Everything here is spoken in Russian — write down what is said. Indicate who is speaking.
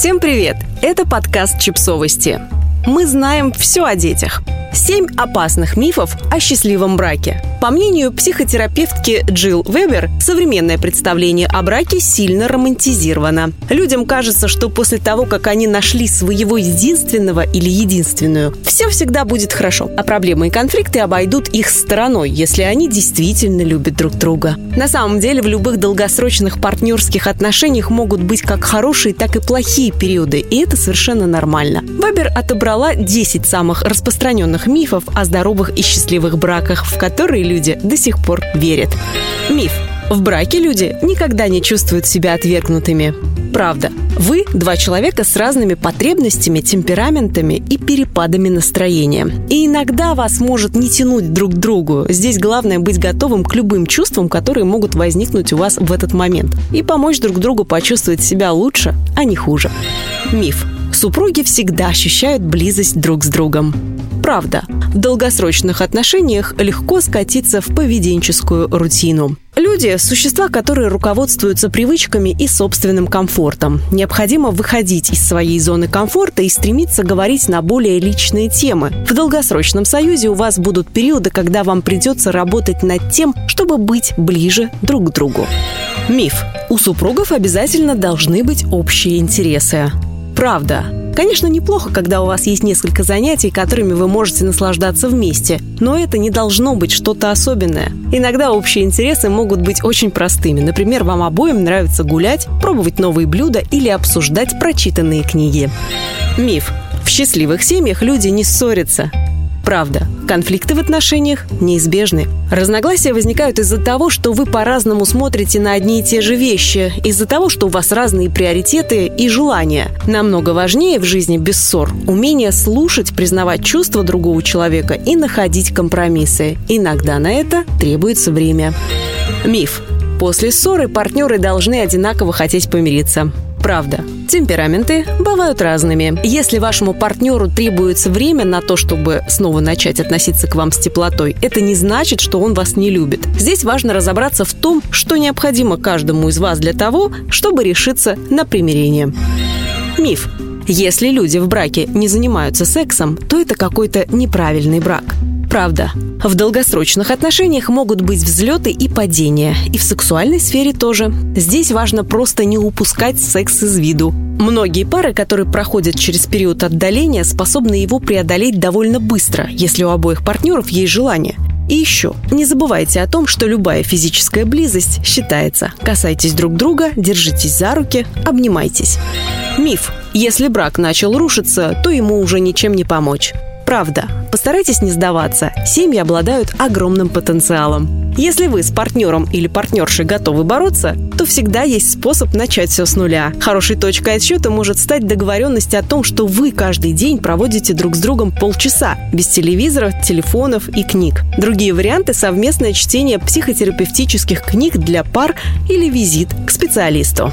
Speaker 1: Всем привет! Это подкаст «Чипсовости». Мы знаем все о детях. Семь опасных мифов о счастливом браке. По мнению психотерапевтки Джилл Вебер, современное представление о браке сильно романтизировано. Людям кажется, что после того, как они нашли своего единственного или единственную, все всегда будет хорошо, а проблемы и конфликты обойдут их стороной, если они действительно любят друг друга. На самом деле в любых долгосрочных партнерских отношениях могут быть как хорошие, так и плохие периоды, и это совершенно нормально. Вебер отобрала 10 самых распространенных мифов о здоровых и счастливых браках, в которые люди до сих пор верят. Миф. В браке люди никогда не чувствуют себя отвергнутыми. Правда. Вы – два человека с разными потребностями, темпераментами и перепадами настроения. И иногда вас может не тянуть друг к другу. Здесь главное быть готовым к любым чувствам, которые могут возникнуть у вас в этот момент. И помочь друг другу почувствовать себя лучше, а не хуже. Миф. Супруги всегда ощущают близость друг с другом. Правда, в долгосрочных отношениях легко скатиться в поведенческую рутину. Люди – существа, которые руководствуются привычками и собственным комфортом. Необходимо выходить из своей зоны комфорта и стремиться говорить на более личные темы. В долгосрочном союзе у вас будут периоды, когда вам придется работать над тем, чтобы быть ближе друг к другу. Миф. У супругов обязательно должны быть общие интересы. Правда. Конечно, неплохо, когда у вас есть несколько занятий, которыми вы можете наслаждаться вместе, но это не должно быть что-то особенное. Иногда общие интересы могут быть очень простыми. Например, вам обоим нравится гулять, пробовать новые блюда или обсуждать прочитанные книги. Миф. В счастливых семьях люди не ссорятся. Правда, конфликты в отношениях неизбежны. Разногласия возникают из-за того, что вы по-разному смотрите на одни и те же вещи, из-за того, что у вас разные приоритеты и желания. Намного важнее в жизни без ссор умение слушать, признавать чувства другого человека и находить компромиссы. Иногда на это требуется время. Миф. После ссоры партнеры должны одинаково хотеть помириться. Правда. Темпераменты бывают разными. Если вашему партнеру требуется время на то, чтобы снова начать относиться к вам с теплотой, это не значит, что он вас не любит. Здесь важно разобраться в том, что необходимо каждому из вас для того, чтобы решиться на примирение. Миф. Если люди в браке не занимаются сексом, то это какой-то неправильный брак. Правда. В долгосрочных отношениях могут быть взлеты и падения. И в сексуальной сфере тоже. Здесь важно просто не упускать секс из виду. Многие пары, которые проходят через период отдаления, способны его преодолеть довольно быстро, если у обоих партнеров есть желание. И еще, не забывайте о том, что любая физическая близость считается. Касайтесь друг друга, держитесь за руки, обнимайтесь. Миф. Если брак начал рушиться, то ему уже ничем не помочь. Правда. Постарайтесь не сдаваться. Семьи обладают огромным потенциалом. Если вы с партнером или партнершей готовы бороться, то всегда есть способ начать все с нуля. Хорошей точкой отсчета может стать договоренность о том, что вы каждый день проводите друг с другом полчаса, без телевизора, телефонов и книг. Другие варианты – совместное чтение психотерапевтических книг для пар или визит к специалисту.